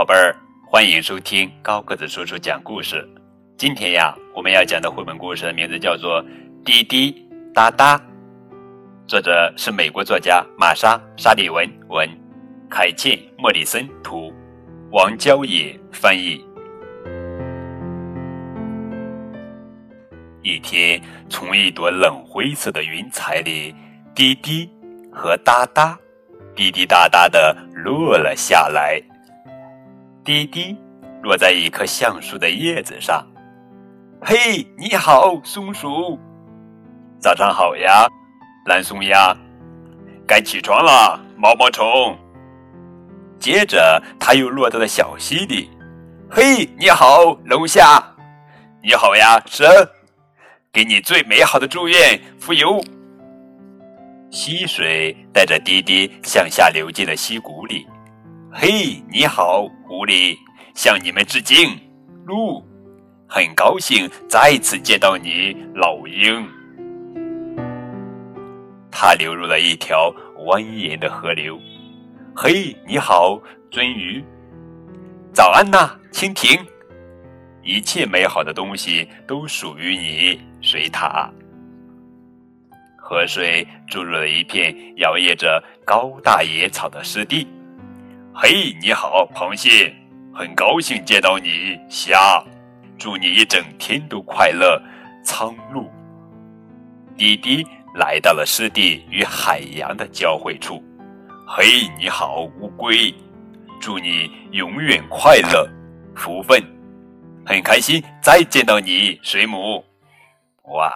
宝贝儿，欢迎收听高个子叔叔讲故事。今天呀，我们要讲的绘本故事的名字叫做《滴滴答答》，作者是美国作家玛莎·沙利文文，凯茜·莫里森图，王娇野翻译。一天，从一朵冷灰色的云彩里，滴滴和哒哒，滴滴答答的落了下来。滴滴落在一棵橡树的叶子上。嘿，你好，松鼠！早上好呀，蓝松鸭！该起床了，毛毛虫！接着，它又落到了小溪里。嘿，你好，龙虾！你好呀，蛇！给你最美好的祝愿，浮游。溪水带着滴滴向下流进了溪谷里。嘿，你好，狐狸，向你们致敬。鹿，很高兴再次见到你，老鹰。它流入了一条蜿蜒的河流。嘿，你好，鳟鱼。早安呐，蜻蜓。一切美好的东西都属于你。水獭，河水注入了一片摇曳着高大野草的湿地。嘿，你好，螃蟹，很高兴见到你。虾，祝你一整天都快乐。苍鹭，滴滴来到了湿地与海洋的交汇处。嘿，你好，乌龟，祝你永远快乐。福分，很开心再见到你。水母。哇！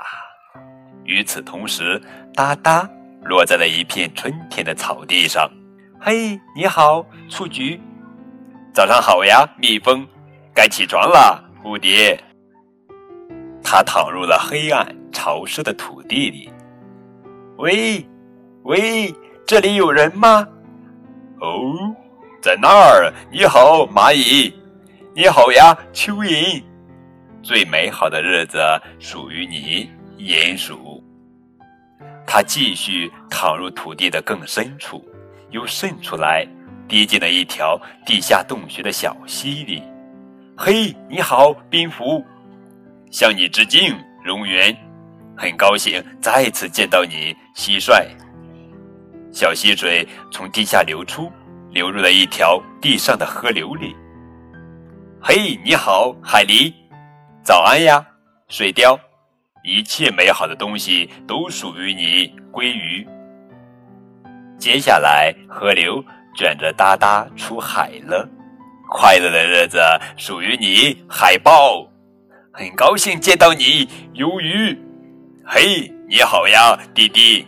与此同时，哒哒落在了一片春天的草地上。嘿，你好，雏菊！早上好呀，蜜蜂！该起床了，蝴蝶。它躺入了黑暗潮湿的土地里。喂，喂，这里有人吗？哦，在那儿。你好，蚂蚁！你好呀，蚯蚓。最美好的日子属于你，鼹鼠。它继续躺入土地的更深处，又渗出来，滴进了一条地下洞穴的小溪里。嘿，你好，蝙蝠！向你致敬，蝾螈。很高兴再次见到你，蟋蟀。小溪水从地下流出，流入了一条地上的河流里。嘿，你好，海狸。早安呀，水貂！一切美好的东西都属于你，鲑鱼。接下来，河流卷着哒哒出海了。快乐的日子属于你，海豹！很高兴见到你，鱿鱼。嘿，你好呀，滴滴！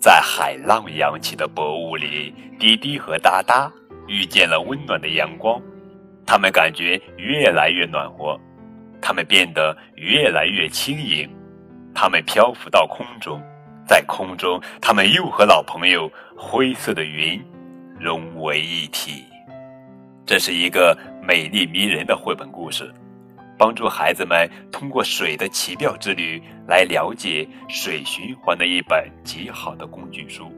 在海浪扬起的薄雾里，滴滴和哒哒遇见了温暖的阳光，他们感觉越来越暖和。它们变得越来越轻盈，它们漂浮到空中，在空中，他们又和老朋友灰色的云融为一体。这是一个美丽迷人的绘本故事，帮助孩子们通过水的奇妙之旅来了解水循环的一本极好的工具书。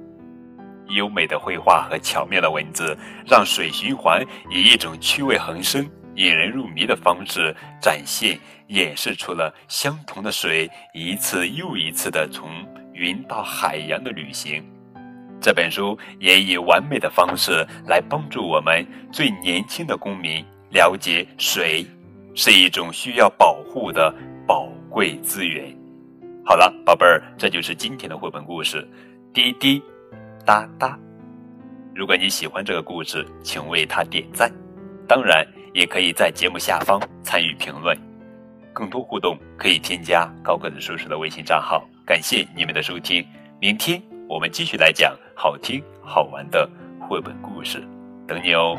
优美的绘画和巧妙的文字，让水循环以一种趣味横生。引人入迷的方式展现、演示出了相同的水一次又一次的从云到海洋的旅行。这本书也以完美的方式来帮助我们最年轻的公民了解水是一种需要保护的宝贵资源。好了，宝贝儿，这就是今天的绘本故事《滴滴答答》。如果你喜欢这个故事，请为它点赞。当然。也可以在节目下方参与评论，更多互动可以添加高个子叔叔的微信账号。感谢你们的收听，明天我们继续来讲好听好玩的绘本故事，等你哦。